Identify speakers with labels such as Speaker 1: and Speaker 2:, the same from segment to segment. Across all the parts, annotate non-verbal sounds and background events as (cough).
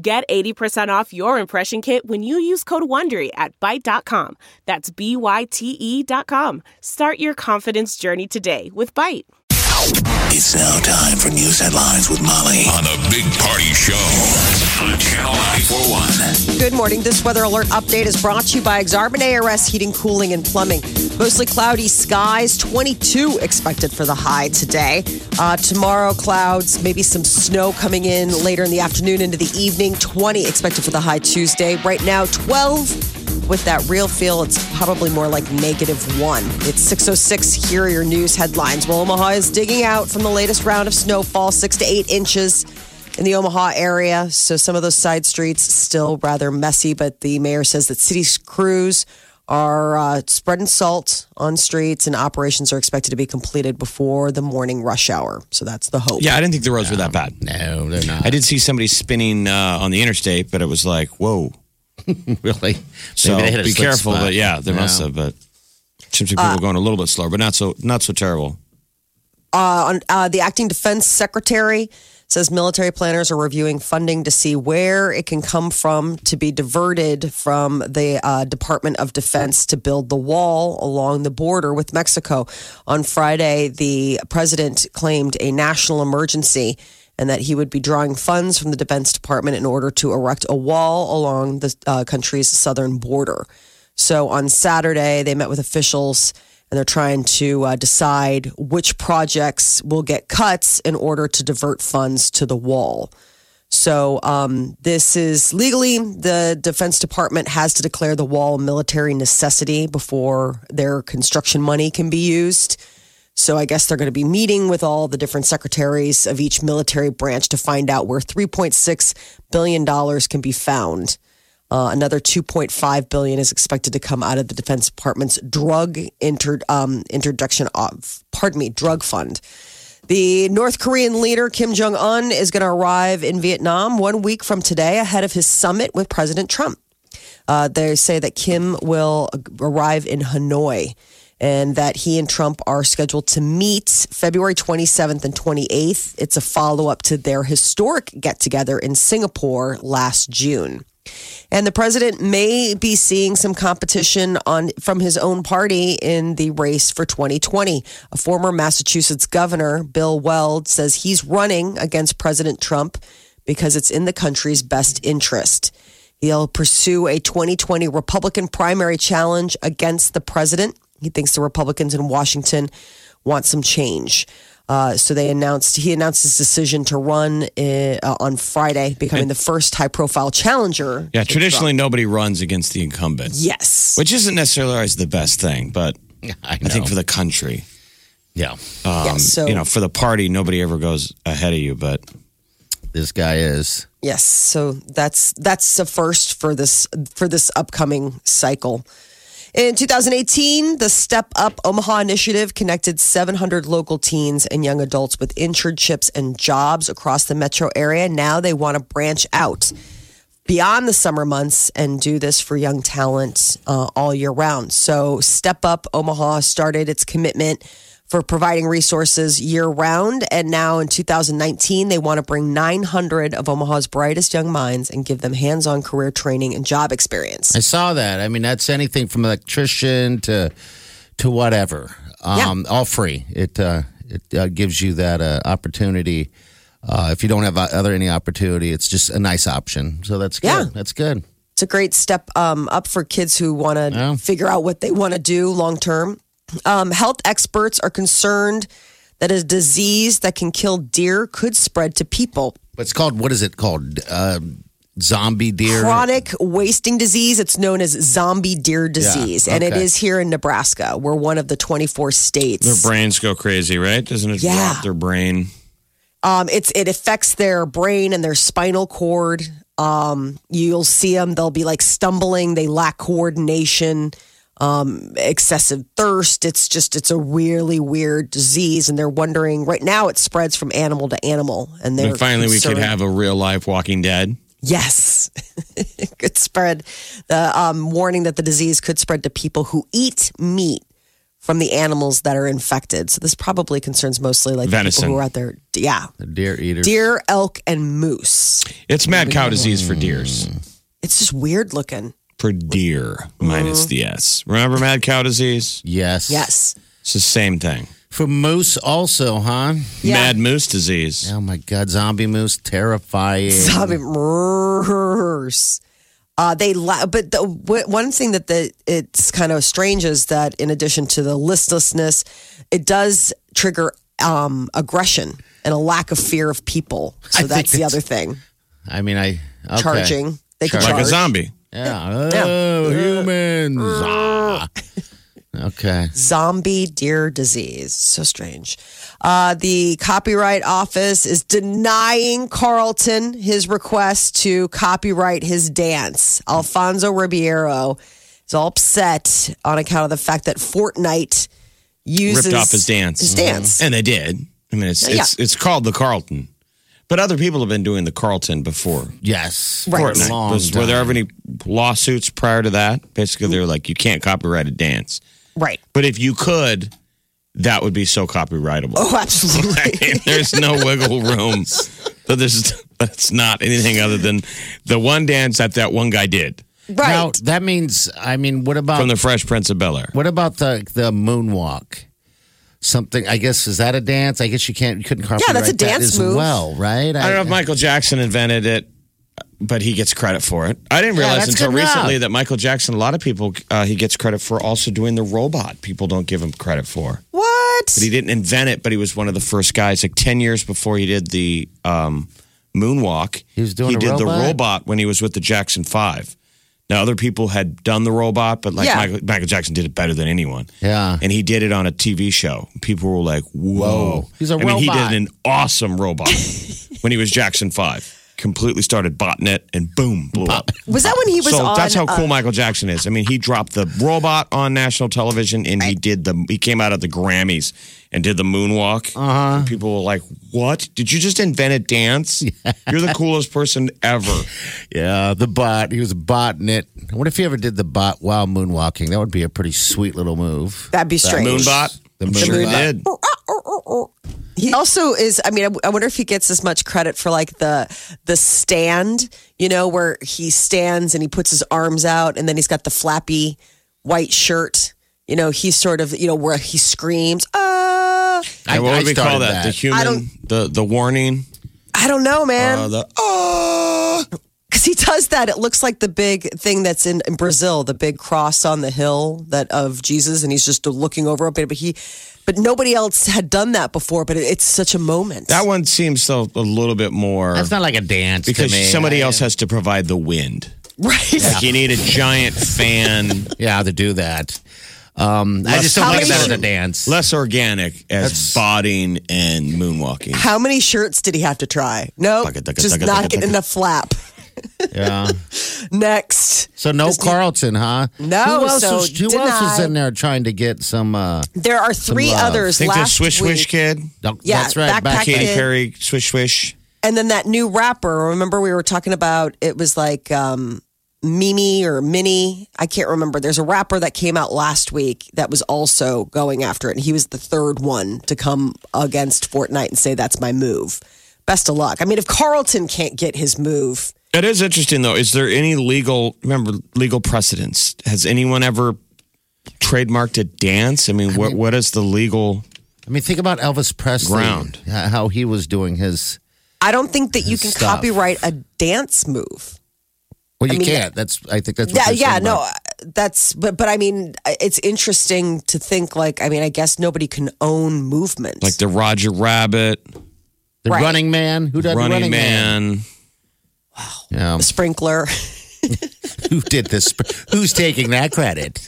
Speaker 1: Get 80% off your impression kit when you use code WONDERY at Byte.com. That's B-Y-T-E dot com. Start your confidence journey today with Byte.
Speaker 2: It's now time for news headlines with Molly on the Big Party Show on Channel 941.
Speaker 3: Good morning. This weather alert update is brought to you by Exarban ARS Heating, Cooling, and Plumbing. Mostly cloudy skies, 22 expected for the high today. Uh, tomorrow, clouds, maybe some snow coming in later in the afternoon into the evening. 20 expected for the high Tuesday. Right now, 12 with that real feel, it's probably more like negative one. It's 606. Here are your news headlines. Well, Omaha is digging out from the latest round of snowfall, six to eight inches in the Omaha area. So some of those side streets still rather messy, but the mayor says that city crews are uh, spreading salt on streets and operations are expected to be completed before the morning rush hour. So that's the hope.
Speaker 4: Yeah, I didn't think the roads were that bad.
Speaker 5: No, they're not.
Speaker 4: I did see somebody spinning uh, on the interstate, but it was like, whoa. (laughs)
Speaker 5: really.
Speaker 4: So
Speaker 5: Maybe they hit a
Speaker 4: be careful.
Speaker 5: spot.
Speaker 4: But yeah, they must have. But seems like people are going a little bit slower, but not so not so terrible.
Speaker 3: uh, on, uh, the acting defense secretary says military planners are reviewing funding to see where it can come from to be diverted from the uh, Department of Defense to build the wall along the border with Mexico. On Friday, the president claimed a national emergency and that he would be drawing funds from the Defense Department in order to erect a wall along the uh, country's southern border. So on Saturday, they met with officials and they're trying to uh, decide which projects will get cuts in order to divert funds to the wall. So um, this is legally the Defense Department has to declare the wall a military necessity before their construction money can be used. So I guess they're going to be meeting with all the different secretaries of each military branch to find out where 3.6 billion dollars can be found. Uh, another 2.5 billion is expected to come out of the Defense Department's drug inter, um, introduction of, pardon me, drug fund. The North Korean leader Kim Jong Un is going to arrive in Vietnam one week from today, ahead of his summit with President Trump. Uh, they say that Kim will arrive in Hanoi and that he and Trump are scheduled to meet February 27th and 28th. It's a follow up to their historic get together in Singapore last June. And the president may be seeing some competition on from his own party in the race for 2020. A former Massachusetts governor, Bill Weld, says he's running against President Trump because it's in the country's best interest. He'll pursue a 2020 Republican primary challenge against the president. He thinks the Republicans in Washington want some change. Uh, so they announced he announced his decision to run uh, on Friday, becoming the first high-profile challenger.
Speaker 4: Yeah, traditionally
Speaker 3: Trump.
Speaker 4: nobody runs against the incumbent.
Speaker 3: yes,
Speaker 4: Which isn't necessarily always the best thing, but
Speaker 5: I,
Speaker 4: I think for the country,
Speaker 5: yeah,
Speaker 4: um,
Speaker 3: Yes, so-
Speaker 4: you know, for the party, nobody ever goes ahead of you. But
Speaker 5: this guy is.
Speaker 3: yes. So that's that's a first for this for this upcoming cycle. In 2018, the Step Up Omaha initiative connected 700 local teens and young adults with internships and jobs across the metro area. Now they want to branch out beyond the summer months and do this for young talent uh, all year round. So, Step Up Omaha started its commitment for providing resources year round. And now in 2019, they want to bring 900 of Omaha's brightest young minds and give them hands on career training and job experience.
Speaker 5: I saw that. I mean, that's anything from electrician to to whatever. Um, All free. It uh, it uh, gives you that uh, opportunity. Uh, if you don't have other any opportunity, it's just a nice option. So that's good.
Speaker 3: Yeah.
Speaker 5: That's good.
Speaker 3: It's a great step um, up for kids who want to
Speaker 5: Yeah.
Speaker 3: figure out what they want to do long term. Um, health experts are concerned that a disease that can kill deer could spread to people.
Speaker 5: It's called what is it called? Uh, zombie deer.
Speaker 3: Chronic wasting disease. It's known as zombie deer disease, and it
Speaker 5: okay.
Speaker 3: is here in Nebraska. We're one of the 24 states.
Speaker 4: their brains go crazy, right? Doesn't it
Speaker 3: Yeah.
Speaker 4: drop their brain?
Speaker 3: Um, it's it affects their brain and their spinal cord. Um, you'll see them; they'll be like stumbling. They lack coordination, um, excessive thirst. It's just it's a really weird disease, and they're wondering right now. It spreads from animal to animal, and they're
Speaker 4: And finally, we could have a real life Walking Dead.
Speaker 3: Yes, (laughs) it could spread. The um, warning that the disease could spread to people who eat meat from the animals that are infected. So this probably concerns mostly like the
Speaker 4: Venison.
Speaker 3: people who are out there. Yeah,
Speaker 5: The deer eaters.
Speaker 3: deer, elk, and moose.
Speaker 4: It's mad cow disease for deers.
Speaker 3: It's just weird looking.
Speaker 4: For deer, minus the S. Remember mad cow disease?
Speaker 5: Yes.
Speaker 3: Yes.
Speaker 4: It's the same thing.
Speaker 5: For moose also, huh?
Speaker 3: Yeah.
Speaker 4: Mad moose disease.
Speaker 5: Oh my God, zombie moose, terrifying.
Speaker 3: Zombie murders. Uh, they la- but the w- one thing that the it's kind of strange is that in addition to the listlessness, it does trigger um, aggression and a lack of fear of people. So
Speaker 5: I think
Speaker 3: that's the
Speaker 5: that's-
Speaker 3: other thing.
Speaker 5: I mean, I okay.
Speaker 3: Charging. They can
Speaker 4: Like
Speaker 3: charge.
Speaker 4: a zombie.
Speaker 5: Yeah. Oh, humans. Ah. Okay.
Speaker 3: zombie deer disease. So strange. Uh, the Copyright Office is denying Carlton his request to copyright his dance. Alfonso Ribeiro is all upset on account of the fact that Fortnite uses
Speaker 4: Ripped off his dance.
Speaker 3: His dance.
Speaker 4: And they did. I mean, it's,
Speaker 3: Yeah.
Speaker 4: it's, it's called the Carlton. But other people have been doing the Carlton before.
Speaker 5: Yes.
Speaker 3: Right.
Speaker 5: For
Speaker 4: Fortnite.
Speaker 5: long
Speaker 4: Was, were there
Speaker 5: time.
Speaker 4: ever any lawsuits prior to that? Basically, they're mm-hmm. like, you can't copyright a dance.
Speaker 3: Right.
Speaker 4: But if you could, that would be so copyrightable.
Speaker 3: Oh, absolutely. (laughs)
Speaker 4: I mean, there's no wiggle room. But there's that's not anything other than the one dance that that one guy did
Speaker 3: right.
Speaker 5: Now that means, I mean, what about
Speaker 4: from the Fresh Prince of Bel Air.
Speaker 5: what about the the moonwalk? Something. I guess is that a dance? I guess you can't. You couldn't copyright yeah,
Speaker 3: that's a
Speaker 5: that
Speaker 3: dance
Speaker 5: as
Speaker 3: move.
Speaker 5: well, right?
Speaker 4: I don't know if Michael Jackson invented it, but he gets credit for it. I didn't realize
Speaker 5: that's
Speaker 4: until
Speaker 5: good enough.
Speaker 4: recently that Michael Jackson, a lot of people, uh, he gets credit for also doing the robot. People don't give him credit for.
Speaker 3: what?
Speaker 4: But he didn't invent it, but he was one of the first guys. Like ten years before he did the um, moonwalk,
Speaker 5: He was doing
Speaker 4: He
Speaker 5: a
Speaker 4: did the
Speaker 5: robot?
Speaker 4: robot when he was with the Jackson Five. Now other people had done the robot, but like
Speaker 3: Yeah.
Speaker 4: Michael, Michael Jackson did it better than anyone.
Speaker 5: Yeah.
Speaker 4: and he did it on a TV show. People were like, "Whoa!"
Speaker 5: Whoa. He's a
Speaker 4: I mean, he did an awesome robot (laughs) when he was Jackson Five. Completely started botnet and boom, blew up.
Speaker 3: Was that when he was
Speaker 4: so
Speaker 3: on?
Speaker 4: that's how
Speaker 3: uh,
Speaker 4: cool Michael Jackson is. I mean, he dropped the robot on national television, and he did the. He came out of the Grammys and did the moonwalk. Uh-huh. People were like, "What? Did you just invent a dance? (laughs) You're the coolest person ever."
Speaker 5: Yeah, the bot. He was botnet. it. What if he ever did the bot while moonwalking? That would be a pretty sweet little move.
Speaker 3: That'd be strange.
Speaker 4: Moonbot.
Speaker 5: The
Speaker 4: I'm sure he
Speaker 5: moonbot.
Speaker 4: did. (laughs)
Speaker 3: He also is. I mean, I, I wonder if he gets as much credit for like the the stand, you know, where he stands and he puts his arms out, and then he's got the flappy white shirt. You know, he's sort of you know where he screams. Uh,
Speaker 4: And what
Speaker 5: I
Speaker 4: would we call
Speaker 5: started
Speaker 4: that? The human, the the warning,
Speaker 3: I don't know, man.
Speaker 4: uh, the oh.
Speaker 3: Because he does that. It looks like the big thing that's in, in Brazil, the big cross on the hill that of Jesus, and he's just looking over it. But he, but nobody else had done that before. But it, it's such a moment.
Speaker 4: That one seems so a little bit more
Speaker 5: That's not like a dance to
Speaker 4: because
Speaker 5: me.
Speaker 4: somebody
Speaker 5: I-
Speaker 4: else has to provide the wind.
Speaker 3: right?
Speaker 4: Like you need a giant fan, (laughs)
Speaker 5: Yeah, to do that. Um, I just don't
Speaker 3: How
Speaker 5: think of
Speaker 3: many-
Speaker 5: that as a dance.
Speaker 4: less organic as
Speaker 5: That's-
Speaker 4: botting and moonwalking.
Speaker 3: How many shirts did he have to try? No,
Speaker 4: Taka, taka,
Speaker 3: just
Speaker 4: taka,
Speaker 3: not
Speaker 4: taka,
Speaker 3: getting
Speaker 4: taka.
Speaker 3: enough flap.
Speaker 5: Yeah. (laughs)
Speaker 3: Next,
Speaker 5: So no Carlton, huh?
Speaker 3: No,
Speaker 5: Who else,
Speaker 3: so
Speaker 5: was, who else was in there trying to get some? Uh,
Speaker 3: there are three
Speaker 5: love.
Speaker 3: others.
Speaker 4: Think the
Speaker 3: last
Speaker 4: Swish
Speaker 3: week.
Speaker 4: Swish kid,
Speaker 5: no,
Speaker 3: Yeah,
Speaker 5: that's right.
Speaker 3: backpack
Speaker 4: Katy
Speaker 3: Kid.
Speaker 4: Perry, Swish Swish.
Speaker 3: and then that new rapper. Remember, we were talking about it was like um, Mimi or Minnie. I can't remember. There's a rapper that came out last week that was also going after it, and he was the third one to come against Fortnite and say that's my move. Best of luck. I mean, if Carlton can't get his move,
Speaker 4: It is interesting though. Is there any legal remember legal precedence? Has anyone ever trademarked a dance? I mean, what what is the legal?
Speaker 5: I mean, think about Elvis Presley.
Speaker 4: Ground.
Speaker 5: How he was doing his.
Speaker 3: I don't think that you can
Speaker 5: Stuff.
Speaker 3: copyright a dance move.
Speaker 5: Well, you
Speaker 3: I mean,
Speaker 5: can't. That's. I think that's. What
Speaker 3: Yeah, yeah,
Speaker 5: saying
Speaker 3: no,
Speaker 5: about-
Speaker 3: that's but but I mean, it's interesting to think like I mean, I guess nobody can own movement.
Speaker 4: Like the Roger Rabbit,
Speaker 5: The
Speaker 3: Right.
Speaker 5: Running Man. Who does
Speaker 4: Running,
Speaker 5: Running,
Speaker 4: Man.
Speaker 5: Yeah.
Speaker 3: the sprinkler. (laughs)
Speaker 5: Who did this? Who's taking that credit?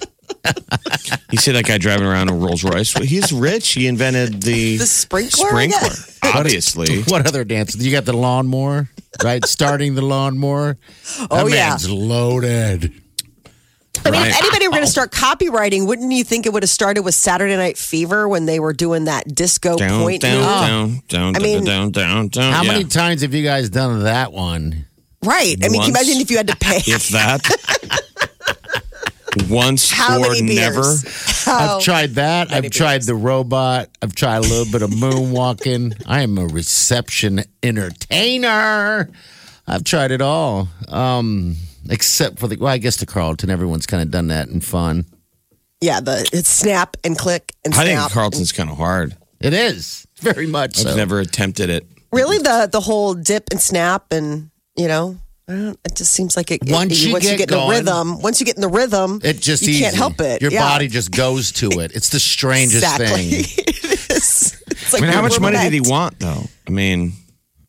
Speaker 4: You see that guy driving around a Rolls Royce? Well, he's rich. He invented the,
Speaker 3: The sprinkler?
Speaker 4: Sprinkler, obviously. (laughs)
Speaker 5: What other dance? You got the lawnmower. right? Starting the lawnmower.
Speaker 3: Oh,
Speaker 5: that
Speaker 3: yeah.
Speaker 5: man's loaded.
Speaker 3: I mean,
Speaker 4: Right.
Speaker 3: if anybody were going to oh. start copywriting, wouldn't you think it would have started with Saturday Night Fever when they were doing that disco
Speaker 4: Down,
Speaker 3: point
Speaker 4: down,
Speaker 3: move?
Speaker 4: down, down,
Speaker 3: I mean-
Speaker 4: down, down, down.
Speaker 5: How
Speaker 4: yeah.
Speaker 5: many times have you guys done that one?
Speaker 3: Right. I mean, can you
Speaker 4: Once.
Speaker 3: imagine if you had to (laughs) pay?
Speaker 4: If that. Once
Speaker 3: How
Speaker 4: or
Speaker 3: many beers?
Speaker 4: never.
Speaker 3: How-
Speaker 5: I've tried that. I've
Speaker 3: many
Speaker 5: tried the robot. I've tried a little bit of moonwalking. I am a reception entertainer. I've tried it all. Um, except for the well, I guess the Carlton. Everyone's kind of done that in fun.
Speaker 3: Yeah, the it's snap and click and
Speaker 4: I
Speaker 3: snap.
Speaker 4: think Carlton's kind of hard.
Speaker 5: It is very much
Speaker 4: I've
Speaker 5: so.
Speaker 4: never attempted it.
Speaker 3: really the the whole dip and snap and you know. It just seems like it,
Speaker 5: Once
Speaker 3: it,
Speaker 5: you
Speaker 3: once
Speaker 5: get
Speaker 3: you get in the rhythm, once you get in the rhythm,
Speaker 5: It just
Speaker 3: you can't help it.
Speaker 5: Your
Speaker 3: Yeah.
Speaker 5: body just goes to it. It's the strangest
Speaker 3: exactly.
Speaker 5: thing. (laughs)
Speaker 3: it is. It's like
Speaker 4: I mean, how much money did he want, though? I mean,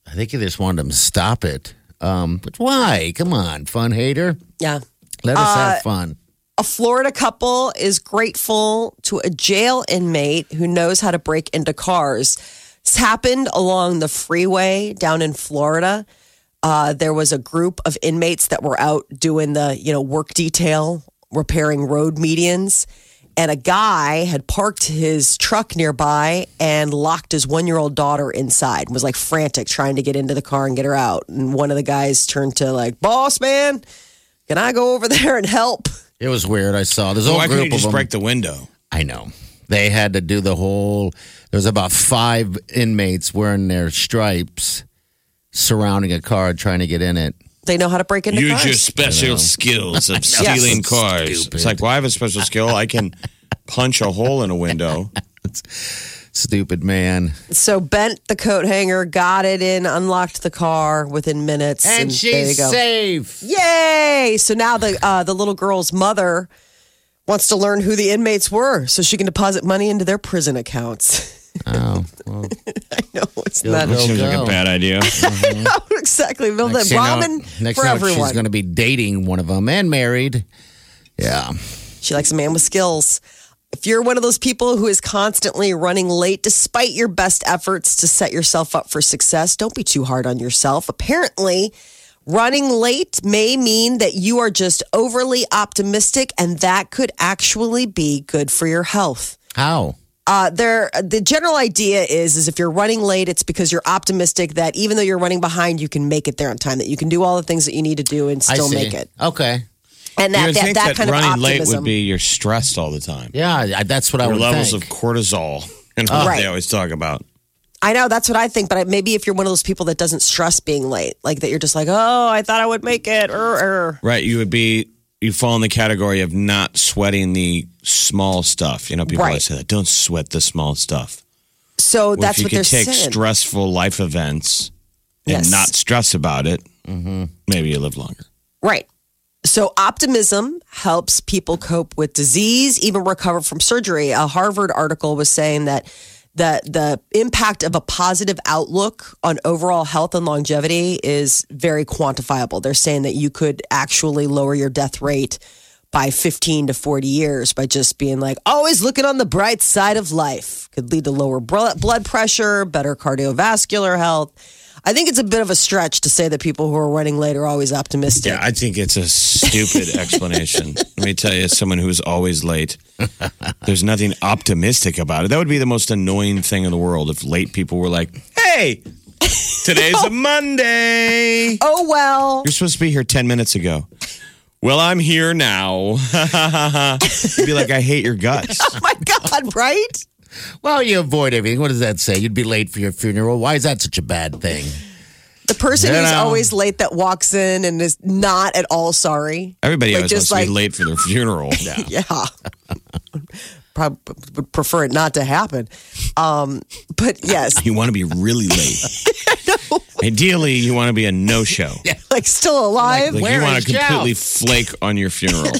Speaker 5: I think he just wanted him to stop it. Um, but why? Come on, fun hater.
Speaker 3: Yeah.
Speaker 5: Let us
Speaker 3: Uh,
Speaker 5: have fun.
Speaker 3: A Florida couple is grateful to a jail inmate who knows how to break into cars. This happened along the freeway down in Florida. Uh, there was a group of inmates that were out doing the, you know, work detail, repairing road medians. And a guy had parked his truck nearby and locked his one year old daughter inside, was like frantic trying to get into the car and get her out. And one of the guys turned to, like, boss man, can I go over (laughs) there and help?
Speaker 5: It was weird. I saw there's a whole
Speaker 4: why
Speaker 5: group
Speaker 4: he just
Speaker 5: of them.
Speaker 4: break the window?
Speaker 5: I know. They had to do the whole. There was about five inmates wearing their stripes, surrounding a car trying to get in it.
Speaker 3: They know how to break into
Speaker 4: Use
Speaker 3: cars.
Speaker 4: your special skills of (laughs) stealing
Speaker 5: Yes.
Speaker 4: cars.
Speaker 5: Stupid.
Speaker 4: It's like, well, I have a special skill. I can punch a hole in a window. (laughs)
Speaker 5: Stupid man.
Speaker 3: so bent the coat hanger, got it in, unlocked the car within minutes,
Speaker 5: And
Speaker 3: there
Speaker 5: she's
Speaker 3: you go.
Speaker 5: safe.
Speaker 3: Yay! So now the uh, the little girl's mother wants to learn who the inmates were, so she can deposit money into their prison accounts. (laughs)
Speaker 5: Oh, well, (laughs)
Speaker 3: I know it's
Speaker 5: You'll
Speaker 3: not
Speaker 5: go.
Speaker 4: Seems like a bad idea. (laughs) Mm-hmm.
Speaker 3: exactly. Well, the
Speaker 5: next thing you know-
Speaker 3: ramen
Speaker 5: next
Speaker 3: for
Speaker 5: thing you know,
Speaker 3: everyone.
Speaker 5: She's going to be dating one of them and married. Yeah.
Speaker 3: She likes a man with skills. If you're one of those people who is constantly running late despite your best efforts to set yourself up for success, don't be too hard on yourself. Apparently, running late may mean that you are just overly optimistic, and that could actually be good for your health.
Speaker 5: How?
Speaker 3: Uh, there, the general idea is, is if you're running late, it's because you're optimistic that even though you're running behind, you can make it there on time. That you can do all the things that you need to do and
Speaker 5: I
Speaker 3: still
Speaker 5: see.
Speaker 3: make it.
Speaker 5: Okay.
Speaker 3: And
Speaker 4: you
Speaker 3: that
Speaker 4: would
Speaker 3: that,
Speaker 4: think
Speaker 3: that
Speaker 4: that,
Speaker 3: kind of
Speaker 4: running late
Speaker 3: optimism.
Speaker 4: would be you're stressed all the time.
Speaker 5: Yeah, I- that's what I
Speaker 4: Your
Speaker 5: would
Speaker 4: levels
Speaker 5: think.
Speaker 4: of cortisol. (laughs) You know,
Speaker 3: Right.
Speaker 4: they always talk about.
Speaker 3: I know that's what I think, but I- maybe if you're one of those people that doesn't stress being late, like that, you're just like, oh, I thought I would make it. Er, er.
Speaker 4: Right. You would be, you fall in the category of not sweating the small stuff. You know, people
Speaker 3: Right.
Speaker 4: always say that. Don't sweat the small stuff.
Speaker 3: So
Speaker 4: Well,
Speaker 3: that's
Speaker 4: if you
Speaker 3: what
Speaker 4: could
Speaker 3: they're
Speaker 4: take
Speaker 3: saying.
Speaker 4: stressful life events and
Speaker 3: Yes.
Speaker 4: not stress about it, mm-hmm. maybe you live longer.
Speaker 3: Right. So optimism helps people cope with disease, even recover from surgery. A Harvard article was saying that the the impact of a positive outlook on overall health and longevity is very quantifiable. They're saying that you could actually lower your death rate by 15 to 40 years by just being like always looking on the bright side of life. Could lead to lower blood pressure, better cardiovascular health. I think it's a bit of a stretch to say that people who are running late are always optimistic.
Speaker 4: Yeah, I think it's a stupid (laughs) explanation. Let me tell you, as someone who's always late, there's nothing optimistic about it. That would be the most annoying thing in the world if late people were like, hey, today's a (laughs) oh. Monday.
Speaker 3: Oh well.
Speaker 4: You're supposed to be here 10 minutes ago. Well, I'm here now. (laughs) You'd be like, I hate your guts.
Speaker 3: Oh my God, right?
Speaker 5: Well, you avoid everything. What does that say? You'd be late for your funeral. Why is that such a bad thing?
Speaker 3: The person
Speaker 5: You
Speaker 3: who's
Speaker 5: know.
Speaker 3: always late that walks in and is not at all sorry.
Speaker 4: Everybody
Speaker 3: Like,
Speaker 4: always
Speaker 3: just
Speaker 4: wants to be
Speaker 3: like-
Speaker 4: late for their funeral. (laughs)
Speaker 3: Yeah. (laughs) Probably would prefer it not to happen. Um, but yes, (laughs)
Speaker 4: You want to be really late. (laughs) Ideally, you want to be a no show. (laughs) yeah.
Speaker 3: like still alive.
Speaker 4: Like
Speaker 5: Where
Speaker 4: you want to completely
Speaker 5: Joe?
Speaker 4: flake on your funeral.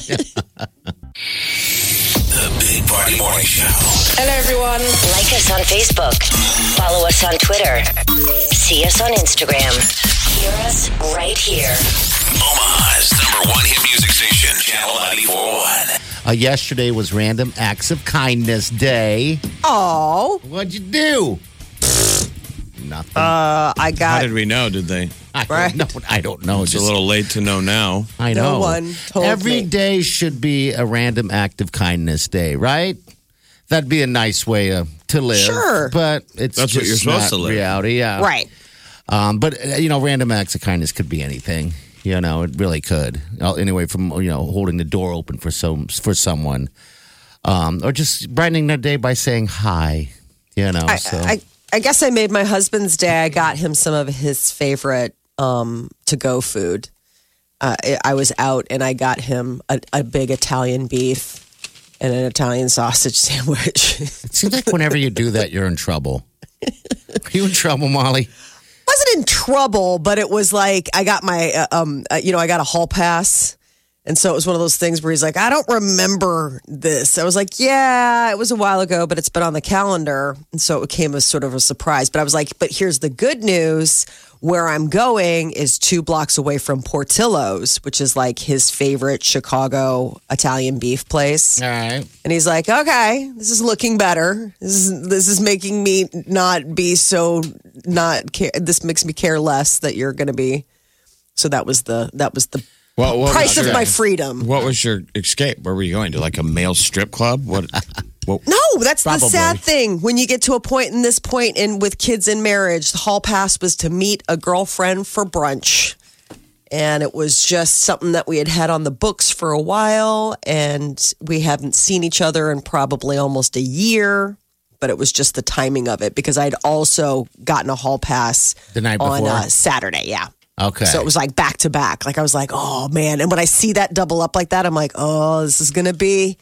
Speaker 2: The Big Party Morning Show.
Speaker 6: Hello, everyone.
Speaker 7: Like us on Facebook. Follow us on Twitter. See us on Instagram. Hear us right here.
Speaker 2: Omaha's number one hit music station, Channel 941.
Speaker 5: Uh, yesterday was Random Acts of Kindness Day.
Speaker 3: Oh,
Speaker 5: What'd you do? Nothing.
Speaker 3: uh, I
Speaker 4: How
Speaker 3: got
Speaker 4: did we know? Did they?
Speaker 5: I
Speaker 3: Right.
Speaker 5: don't know. I don't know.
Speaker 4: It's a
Speaker 5: Just-
Speaker 4: little late to know now.
Speaker 5: I
Speaker 3: No
Speaker 5: know.
Speaker 3: one told
Speaker 5: Every
Speaker 3: me.
Speaker 5: day should be a random act of kindness day, right? That'd be a nice way uh, to live.
Speaker 3: Sure.
Speaker 5: but it's
Speaker 4: That's what
Speaker 5: just
Speaker 4: you're supposed
Speaker 5: not
Speaker 4: to live.
Speaker 5: Reality, yeah.
Speaker 3: Right.
Speaker 5: Um, but uh, you know, random acts of kindness could be anything. You know, it really could. Uh, Anyway, from you know, holding the door open for some for someone, um, or just brightening their day by saying hi. You know,
Speaker 3: I,
Speaker 5: so
Speaker 3: I, I guess I made my husband's day. I got him some of his favorite um, to go food. Uh, I- I was out and I got him a, a big Italian beef and an Italian sausage (laughs) sandwich.
Speaker 5: it seems like whenever you do that, you're in trouble. Are you in trouble, Molly?
Speaker 3: Wasn't in trouble, but it was like I got my, uh, um, uh, you know, I got a hall pass. And so it was one of those things where he's like, I don't remember this. I was like, yeah, it was a while ago, but it's been on the calendar. And so it came as sort of a surprise. But I was like, but here's the good news. Where I'm going is two blocks away from Portillo's, which is like his favorite Chicago Italian beef place.
Speaker 5: All right.
Speaker 3: And he's like, okay, this is looking better. This is this is making me not be so not care. This makes me care less that you're going to be. So that was the that was the
Speaker 4: what
Speaker 3: price
Speaker 4: was
Speaker 3: of
Speaker 4: your,
Speaker 3: my freedom.
Speaker 4: What was your escape? Where were you going to? Like a male strip club? What? (laughs) what
Speaker 3: No, that's
Speaker 5: Probably.
Speaker 3: the sad thing. When you get to a point in this point in with kids in marriage, the hall pass was to meet a girlfriend for brunch. And it was just something that we had had on the books for a while, and we haven't seen each other in probably almost a year. But it was just the timing of it because I'd also gotten a hall pass
Speaker 5: The night
Speaker 3: on
Speaker 5: before?
Speaker 3: uh, Saturday. Yeah.
Speaker 5: Okay.
Speaker 3: So it was like back to back. Like I was like, oh man. And when I see that double up like that, I'm like, oh, this is gonna be.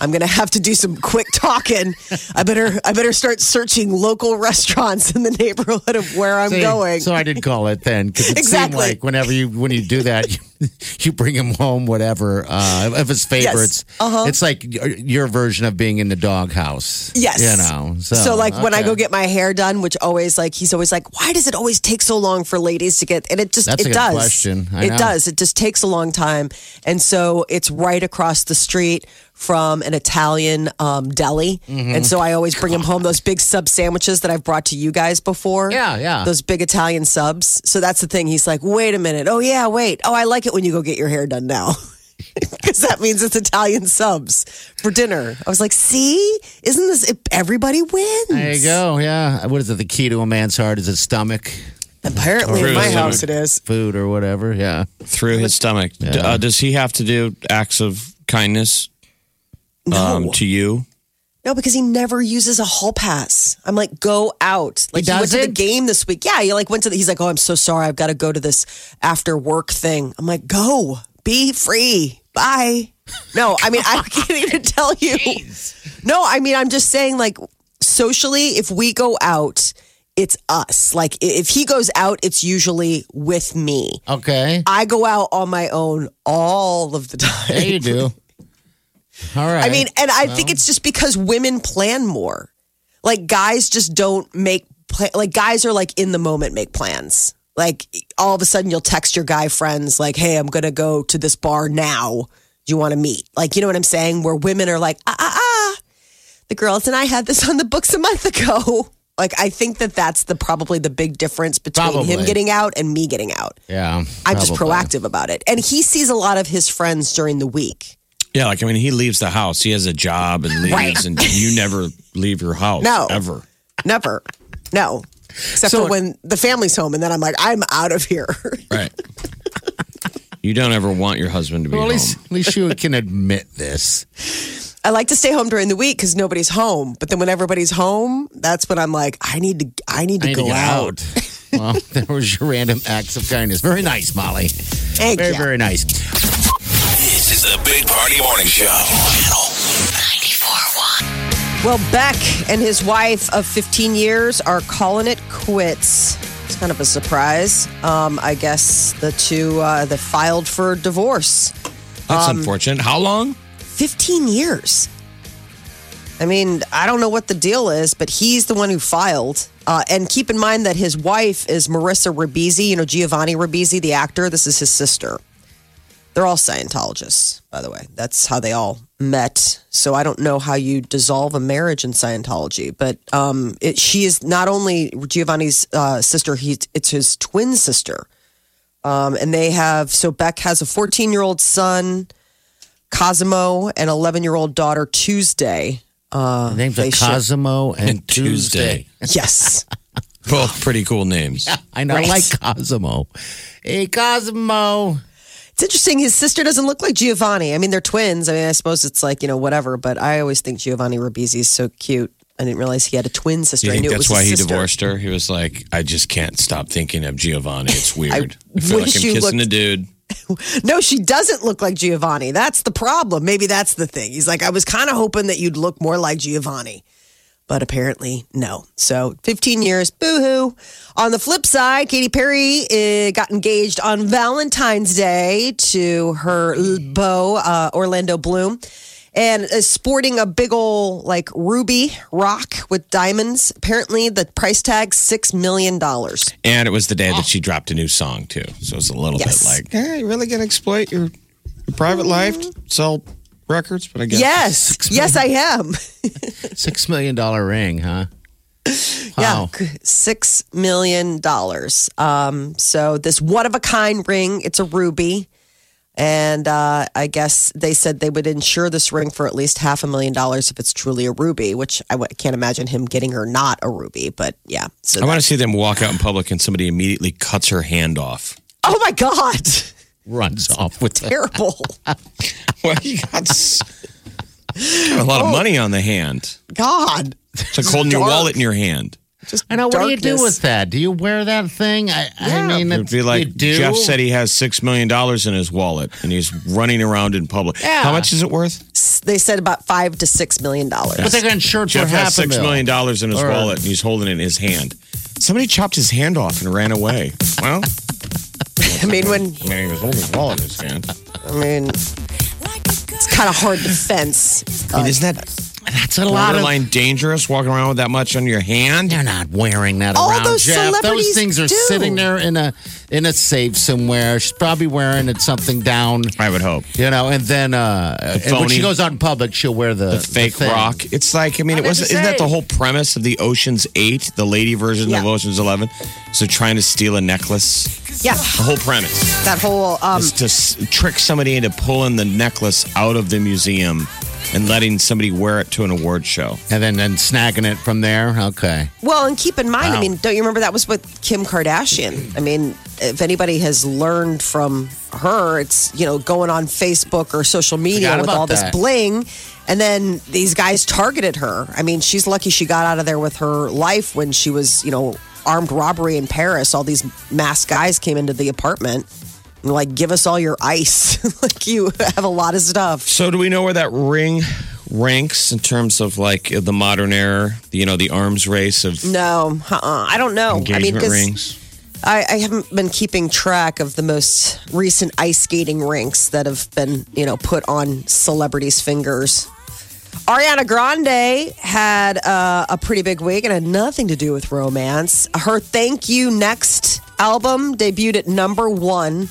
Speaker 3: I'm gonna have to do some quick talking. I better I better start searching local restaurants in the neighborhood of where I'm going.
Speaker 5: So I did call it then because it
Speaker 3: Exactly.
Speaker 5: seemed like whenever you when you do that, you, (laughs) you bring him home, whatever. Uh, of his (laughs) favorites,
Speaker 3: Uh-huh.
Speaker 5: it's like your, version of being in the doghouse.
Speaker 3: Yes.
Speaker 5: you know. So,
Speaker 3: like when I go get my hair done, which always like he's always like, why does it always take so long for ladies to get? And it just
Speaker 5: That's
Speaker 3: it does.
Speaker 5: question. I
Speaker 3: it does. It just takes a long time, and so it's right across the street from an Italian um, deli,
Speaker 5: Mm-hmm.
Speaker 3: and so I always bring him home those big sub sandwiches that I've brought to you guys before.
Speaker 5: Yeah, yeah.
Speaker 3: Those big Italian subs. So that's the thing. He's like, wait a minute. Oh yeah, wait. Oh, I like it when you go get your hair done now. (laughs) Because that means it's Italian subs for dinner. I was like, see, isn't this everybody wins?
Speaker 5: There you go. Yeah. What is it? The key to a man's heart is his stomach,
Speaker 3: Apparently, in my
Speaker 4: his
Speaker 3: house, it is.
Speaker 5: food, or whatever. Yeah.
Speaker 4: through his stomach?
Speaker 5: Yeah.
Speaker 4: uh, does he have to do acts of kindness
Speaker 3: No,
Speaker 4: um, to you?
Speaker 3: No, because he never uses a hall pass. I'm like, go out. Like he, went to the game this week. Yeah, he like went to. The, he's like, oh, I'm so sorry. I've got to go to this after work thing. I'm like, go, be free. Bye. No, I mean, I (laughs) can't even tell you. No, I mean, I'm just saying, like, socially, if we go out, it's us. Like, if he goes out, it's usually with me.
Speaker 5: Okay.
Speaker 3: I go out on my own all of the (laughs) time.
Speaker 5: There you do. All right.
Speaker 3: I mean, and I think it's just because women plan more. Like guys just don't make like guys are like in the moment make plans. Like all of a sudden you'll text your guy friends like, "Hey, I'm going to go to this bar now. Do you want to meet?" Like, you know what I'm saying? Where women are like, "Ah ah ah. The girls and I had this on the books a month ago." (laughs) Like I think that that's the probably the big difference between him getting out and me getting out.
Speaker 5: yeah.
Speaker 3: I'm just proactive about it. And he sees a lot of his friends during the week.
Speaker 4: Yeah, like I mean, he leaves the house. He has a job and leaves,
Speaker 3: Right.
Speaker 4: and you never leave your house.
Speaker 3: No.
Speaker 4: ever.
Speaker 3: Never. No. Except
Speaker 5: So-
Speaker 3: for when the family's home and then I'm like, I'm out of here. (laughs)
Speaker 4: Right. you don't ever want your husband to be
Speaker 5: Well, at
Speaker 4: home.
Speaker 5: least, at least you can admit this.
Speaker 3: I like to stay home during the week because nobody's home. But then when everybody's home, that's when I'm like, I need to I need to
Speaker 5: I need
Speaker 3: go
Speaker 5: to
Speaker 3: out.
Speaker 5: out. well, (laughs) there was your random acts of kindness. Very nice, Molly.
Speaker 3: Thank
Speaker 5: Very,
Speaker 3: you.
Speaker 5: very nice.
Speaker 2: This is the Big Party Morning Show. Channel
Speaker 7: 94.1.
Speaker 3: Well, Beck and his wife of 15 years are calling it quits. It's kind of a surprise. Um, I guess the two uh, that filed for divorce.
Speaker 4: That's
Speaker 3: Um,
Speaker 4: unfortunate. How long?
Speaker 3: 15 years. I mean, I don't know what the deal is, but he's the one who filed. Uh, and keep in mind that his wife is Marissa Ribisi, you know, Giovanni Ribisi, the actor. This is his sister. They're all Scientologists, by the way. That's how they all met. So I don't know how you dissolve a marriage in Scientology, but um, it, she is not only Giovanni's uh, sister, he, it's his twin sister Um, and they have so Beck has a 14 year old son, Cosimo, and 11 year old daughter Tuesday.
Speaker 5: The names
Speaker 3: they
Speaker 5: are
Speaker 3: should-
Speaker 5: Cosimo and (laughs)
Speaker 4: Tuesday.
Speaker 5: Tuesday.
Speaker 3: Yes.
Speaker 4: Both pretty cool names.
Speaker 5: Yeah, (laughs) I know. I like Cosimo. Hey, Cosimo.
Speaker 3: It's interesting. His sister doesn't look like Giovanni. I mean, they're twins. I mean, I suppose it's like, you know, whatever, but I always think Giovanni Ribisi is so cute. I didn't realize he had a twin sister.
Speaker 4: You
Speaker 3: I
Speaker 4: think
Speaker 3: knew it
Speaker 4: that's why he
Speaker 3: sister.
Speaker 4: divorced her? He was like, I just can't stop thinking of Giovanni. It's (laughs) weird. I, feel like I'm kissing
Speaker 3: looked-
Speaker 4: a dude. (laughs)
Speaker 3: No, she doesn't look like Giovanni. That's the problem. Maybe that's the thing. He's like, I was kind of hoping that you'd look more like Giovanni. But apparently, no. So 15 years, boo hoo. On the flip side, Katy Perry uh, got engaged on Valentine's Day to her beau, uh, Orlando Bloom, and is sporting a big ol' like ruby rock with diamonds. Apparently, the price tag $6 million.
Speaker 4: And it was the day that she dropped a new song, too. So it's a little
Speaker 3: Yes.
Speaker 4: bit like, hey, you really going to exploit your, your private life? Sell records? But I guess.
Speaker 3: Yes, yes, I am. (laughs)
Speaker 5: Six million dollar ring, huh?
Speaker 3: Yeah,
Speaker 5: Wow.
Speaker 3: c- six million dollars. Um, so this one of a kind ring, it's a ruby, and uh, I guess they said they would insure this ring for at least half a million dollars if it's truly a ruby. Which I w- can't imagine him getting her not a ruby, but yeah. So
Speaker 4: I want to see them walk out in public and somebody immediately cuts her hand off.
Speaker 3: oh my god, (laughs)
Speaker 5: Runs off with (laughs)
Speaker 3: terrible!
Speaker 4: Well, you got, s- (laughs) got a lot of oh. money on the hand.
Speaker 3: God,
Speaker 4: It's like holding your
Speaker 3: dark.
Speaker 4: wallet in your hand.
Speaker 3: just
Speaker 5: I know. What do you do
Speaker 3: darkness.
Speaker 5: with that? Do you wear that thing? I, I mean,
Speaker 4: It would be like
Speaker 5: you do?
Speaker 4: Jeff said he has $6 million in his wallet and he's running around in public.
Speaker 5: Yeah.
Speaker 4: How much is it worth?
Speaker 3: They said about five to six million dollars.
Speaker 5: But they're going to insure it for
Speaker 4: Jeff
Speaker 5: half
Speaker 4: has
Speaker 5: a
Speaker 4: 6
Speaker 5: mil.
Speaker 4: million dollars in his
Speaker 5: Or-
Speaker 4: wallet and he's holding it in his hand. Somebody chopped his hand off and ran away. Well,
Speaker 3: I mean, when
Speaker 4: I mean, he was holding his wallet in his hand.
Speaker 3: I mean, it's kind of hard to fence.
Speaker 4: I mean, isn't that
Speaker 5: That's a lot of.
Speaker 4: borderline dangerous walking around with that much on your hand?
Speaker 5: They're not wearing that
Speaker 3: All
Speaker 5: around,
Speaker 3: those
Speaker 5: Jeff. Those
Speaker 3: celebrities
Speaker 5: things are
Speaker 3: do.
Speaker 5: sitting there in a in a safe somewhere. She's probably wearing it something down,
Speaker 4: I would hope.
Speaker 5: you know. And then uh, and when she goes out in public, she'll wear the,
Speaker 4: The fake
Speaker 5: thing.
Speaker 4: rock. It's like, I mean, it was
Speaker 5: meant
Speaker 4: isn't that the whole premise of the Ocean's 8, the lady version of
Speaker 3: Yeah.
Speaker 4: Ocean's 11? So trying to steal a necklace.
Speaker 3: Yeah,
Speaker 4: The whole premise
Speaker 3: that whole um,
Speaker 4: is to s- trick somebody into pulling the necklace out of the museum and letting somebody wear it to an award show.
Speaker 5: and then then snagging it from there. Okay,
Speaker 3: Well, and keep in mind, I mean, don't you remember that was with Kim Kardashian? I mean, if anybody has learned from her, it's, you know, going on Facebook or social media
Speaker 5: Forgot
Speaker 3: with
Speaker 5: about
Speaker 3: all this bling. And then these guys targeted her. I mean, she's lucky she got out of there with her life when she was, you know, armed robbery in Paris. All these masked guys came into the apartment and, like, give us all your ice. (laughs) like, you have a lot of stuff.
Speaker 4: So do we know where that ring ranks in terms of like the modern era, you know, the arms race of
Speaker 3: No, uh-uh. I don't know. I mean,
Speaker 4: rings?
Speaker 3: I, I haven't been keeping track of the most recent ice skating rinks that have been, you know, put on celebrities' fingers. Ariana Grande had uh, a pretty big week and had nothing to do with romance. Her Thank You Next album debuted at number one,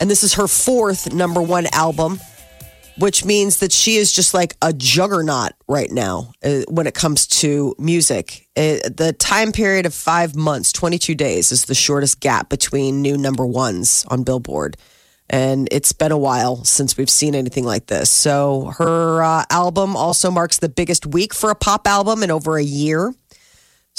Speaker 3: and this is her fourth number one album, which means that she is just like a juggernaut right now uh, when it comes to music. Uh, the time period of five months, 22 days, is the shortest gap between new number ones on Billboard. And it's been a while since we've seen anything like this. So her uh, album also marks the biggest week for a pop album in over a year.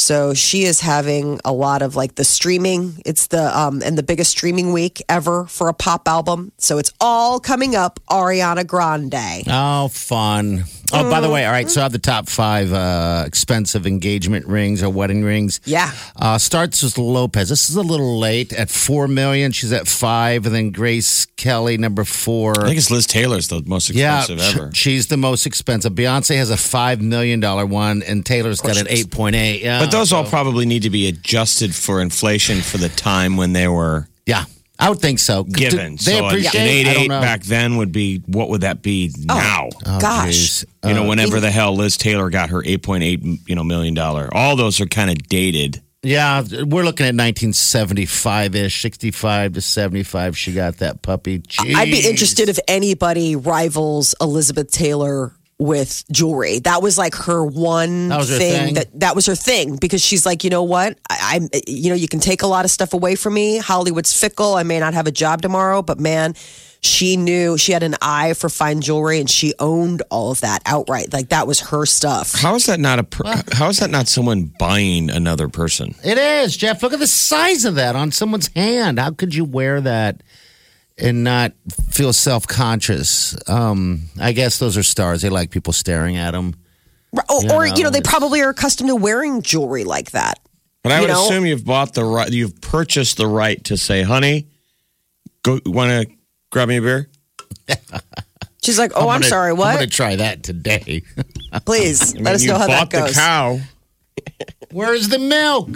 Speaker 3: So she is having a lot of like the streaming. It's the um and the biggest streaming week ever for a pop album. So it's all coming up Ariana Grande.
Speaker 5: Oh, fun. Oh, by the way, all right. So I have the top five uh, expensive engagement rings or wedding rings.
Speaker 3: Yeah.
Speaker 5: Uh, starts with Lopez. This is a little late at four million. She's at five, and then Grace Kelly number four.
Speaker 4: I think it's Liz Taylor's the most
Speaker 5: yeah,
Speaker 4: expensive
Speaker 5: sh-
Speaker 4: ever.
Speaker 5: she's the most expensive. Beyonce has a five million dollar one, and Taylor's got an eight point eight. Yeah,
Speaker 4: But those all probably need to be adjusted for inflation for the time when they were
Speaker 5: yeah, I would think so.
Speaker 4: given.
Speaker 5: Do They
Speaker 4: so an
Speaker 5: appreciate.
Speaker 4: eight eight back then would be what would that be now?
Speaker 5: Oh,
Speaker 3: Gosh.
Speaker 5: geez.
Speaker 4: you know,
Speaker 5: Uh,
Speaker 4: whenever the hell Liz Taylor got her eight point eight you know million dollar. All those are kind of dated.
Speaker 5: Yeah, we're looking at 1975 ish, 65 to 75. She got that puppy.
Speaker 3: I'd be interested if anybody rivals Elizabeth Taylor with jewelry. That was like her one
Speaker 5: That her
Speaker 3: thing,
Speaker 5: thing?
Speaker 3: that that was her thing because she's like, you know what? I, I'm, you know, you can take a lot of stuff away from me. Hollywood's fickle. I may not have a job tomorrow, but man, she knew she had an eye for fine jewelry and she owned all of that outright. Like that was her stuff.
Speaker 4: How is that not a? Per- how is that not someone buying another person?
Speaker 5: It is, Jeff. Look at the size of that on someone's hand. How could you wear that and not feel self conscious? Um, I guess those are stars. They like people staring at them.
Speaker 3: Or,
Speaker 5: You
Speaker 3: or you know,
Speaker 5: know,
Speaker 3: they probably are accustomed to wearing jewelry like that.
Speaker 4: But I would
Speaker 3: know?
Speaker 4: assume you've bought the right. You've purchased the right to say, "Honey, go. Want to grab me a beer?" (laughs)
Speaker 3: She's like, "Oh, I'm,
Speaker 5: gonna-
Speaker 3: sorry.
Speaker 5: I'm going to try that today. (laughs)
Speaker 3: Please (laughs)
Speaker 4: I mean,
Speaker 3: let us know how that
Speaker 4: bought
Speaker 3: goes."
Speaker 4: the cow.
Speaker 5: Where's the milk?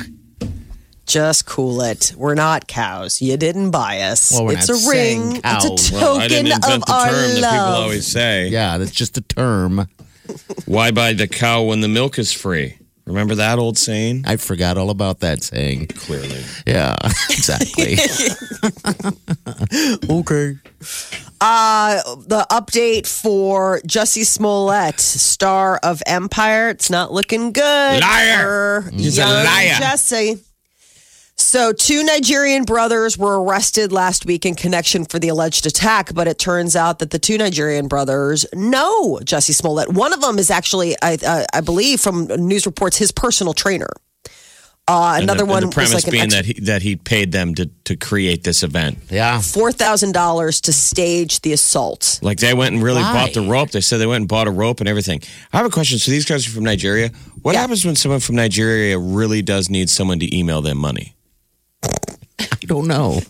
Speaker 3: Just cool it. We're not cows. You didn't buy us.
Speaker 5: Well, we're
Speaker 3: it's
Speaker 5: not
Speaker 3: a ring.
Speaker 5: saying
Speaker 3: It's a
Speaker 5: cows.
Speaker 3: token
Speaker 4: Well, I didn't
Speaker 3: of
Speaker 4: invent the
Speaker 3: our
Speaker 4: term that people always say.
Speaker 5: Yeah, that's just a term.
Speaker 4: Why buy the cow when the milk is free? Remember that old saying?
Speaker 5: I forgot all about that saying.
Speaker 4: Clearly.
Speaker 5: Yeah, (laughs) exactly. (laughs)
Speaker 3: Okay. Uh, the update for Jussie Smollett, star of Empire. It's not looking good.
Speaker 4: Liar.
Speaker 3: for
Speaker 4: He's a liar.
Speaker 3: Jussie. So, two Nigerian brothers were arrested last week in connection for the alleged attack, but it turns out that the two Nigerian brothers know Jesse Smollett. One of them is actually, I, uh, I believe, from news reports, his personal trainer. Uh,
Speaker 4: And
Speaker 3: another
Speaker 4: the,
Speaker 3: one
Speaker 4: And the premise
Speaker 3: was like an
Speaker 4: being
Speaker 3: ex-
Speaker 4: that he that he paid them to to create this event.
Speaker 5: yeah.
Speaker 3: four thousand dollars to stage the assault.
Speaker 4: Like they went and really
Speaker 5: Why?
Speaker 4: bought the rope. They said they went and bought a rope and everything. I have a question. So these guys are from Nigeria. What
Speaker 3: Yeah.
Speaker 4: happens when someone from Nigeria really does need someone to email them money? (laughs)
Speaker 5: I don't know. (laughs)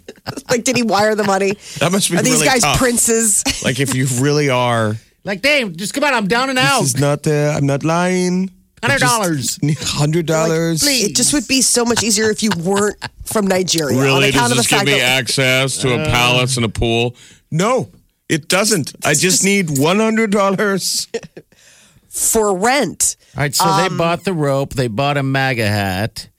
Speaker 3: Like, did he wire the money?
Speaker 4: That must be
Speaker 3: Are these
Speaker 4: really
Speaker 3: guys
Speaker 4: tough.
Speaker 3: princes? (laughs)
Speaker 4: Like if you really are.
Speaker 5: Like, Dave, just come on. I'm down and out.
Speaker 4: This is not the. I'm not lying.
Speaker 5: Hundred dollars.
Speaker 4: Hundred dollars.
Speaker 3: It just would be so much easier if you weren't from Nigeria. on
Speaker 4: Really?
Speaker 3: account
Speaker 4: Does
Speaker 3: of the
Speaker 4: this give
Speaker 3: fact
Speaker 4: me
Speaker 3: that
Speaker 4: access to a uh. palace and a pool? No, it doesn't. I just need one hundred dollars.
Speaker 3: for rent.
Speaker 5: All right, so they um, bought the rope. They bought a MAGA hat.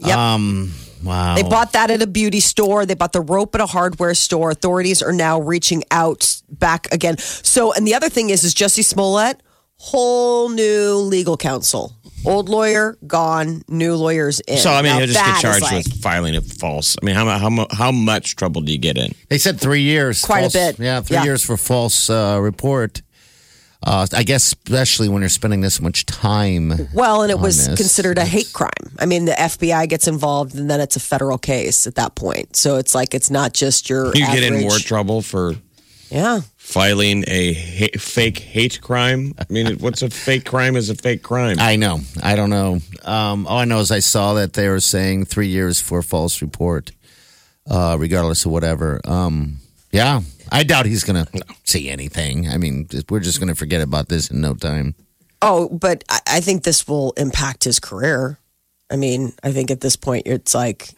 Speaker 3: Yep.
Speaker 5: Um, wow.
Speaker 3: They bought that at a beauty store. They bought the rope at a hardware store. Authorities are now reaching out back again. So, and the other thing is, is Jesse Smollett, whole new legal counsel. Old lawyer gone, new lawyers in.
Speaker 4: So I mean,
Speaker 3: Now
Speaker 4: he'll just get charged
Speaker 3: like-
Speaker 4: with filing it false. I mean, how how how much trouble do you get in?
Speaker 5: They said three years.
Speaker 3: Quite a bit.
Speaker 5: Yeah, three
Speaker 3: Yeah.
Speaker 5: years for false uh, report. Uh, I guess especially when you're spending this much time.
Speaker 3: Well, and it was
Speaker 5: this.
Speaker 3: considered a hate crime. I mean, the FBI gets involved, and then it's a federal case at that point. So it's like it's not just your.
Speaker 4: You get in more trouble for
Speaker 3: Yeah,
Speaker 4: filing a ha- fake hate crime. I mean, what's a fake crime is a fake crime.
Speaker 5: I know. I don't know. Um, all I know is I saw that they were saying three years for a false report, uh, regardless of whatever. Um, yeah, I doubt he's going to see anything. I mean, we're just going to forget about this in no time.
Speaker 3: Oh, but I, I think this will impact his career. I mean, I think at this point it's like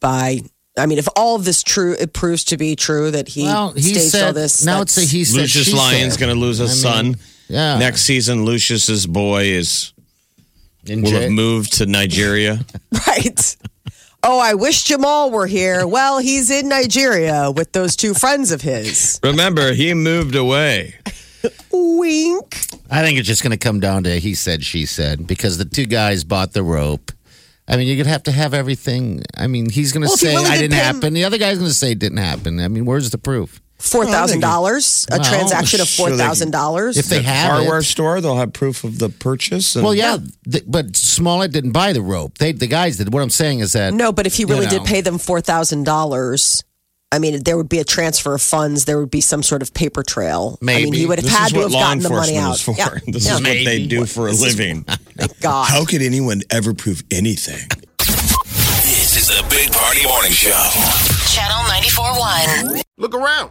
Speaker 3: by. I mean, if all of this true, it proves to be true that he
Speaker 5: Well, he
Speaker 3: staged
Speaker 5: said
Speaker 3: all this.
Speaker 5: now it's a
Speaker 3: that's-
Speaker 5: he said.
Speaker 4: Lucious
Speaker 5: she
Speaker 4: Lyon's going to lose a
Speaker 5: I mean,
Speaker 4: son.
Speaker 5: Yeah.
Speaker 4: Next season, Lucious's boy is
Speaker 5: In
Speaker 4: will
Speaker 5: jail.
Speaker 4: have moved to Nigeria. (laughs)
Speaker 3: right. Oh, I wish Jamal were here. Well, he's in Nigeria with those two friends of his.
Speaker 4: Remember, he moved away.
Speaker 3: Wink.
Speaker 5: I think it's just going to come down to he said, she said, because the two guys bought the rope. I mean, you're going to have to have everything. I mean, he's going to
Speaker 3: Well,
Speaker 5: say,
Speaker 3: really
Speaker 5: I
Speaker 3: did
Speaker 5: didn't happen. The other guy's going to say it didn't happen. I mean, where's the proof?
Speaker 3: Oh, four thousand dollars, a
Speaker 5: Well,
Speaker 3: transaction of
Speaker 4: sure
Speaker 3: four
Speaker 4: they-
Speaker 3: thousand dollars.
Speaker 5: If they have
Speaker 4: Hardware
Speaker 5: it.
Speaker 4: store, they'll have proof of the purchase. and-
Speaker 5: Well, yeah, th- but Smollett didn't buy the rope. They, the guys did. What I'm saying is that
Speaker 3: No, but if he really
Speaker 5: you
Speaker 3: did
Speaker 5: know.
Speaker 3: pay them four thousand dollars, I mean, there would be a transfer of funds. There would be some sort of paper trail. I mean,
Speaker 5: Maybe.
Speaker 3: he would have
Speaker 4: This
Speaker 3: had
Speaker 4: is
Speaker 3: to
Speaker 4: what
Speaker 3: have
Speaker 4: law
Speaker 3: gotten the money
Speaker 4: enforcement
Speaker 3: out.
Speaker 4: is for.
Speaker 3: Yeah. (laughs)
Speaker 4: This
Speaker 3: Yeah.
Speaker 4: is what they do for a living. (laughs)
Speaker 3: God.
Speaker 4: How could anyone ever prove anything?
Speaker 2: This is the Big Party Morning Show.
Speaker 7: Channel 94.1.
Speaker 6: Look around.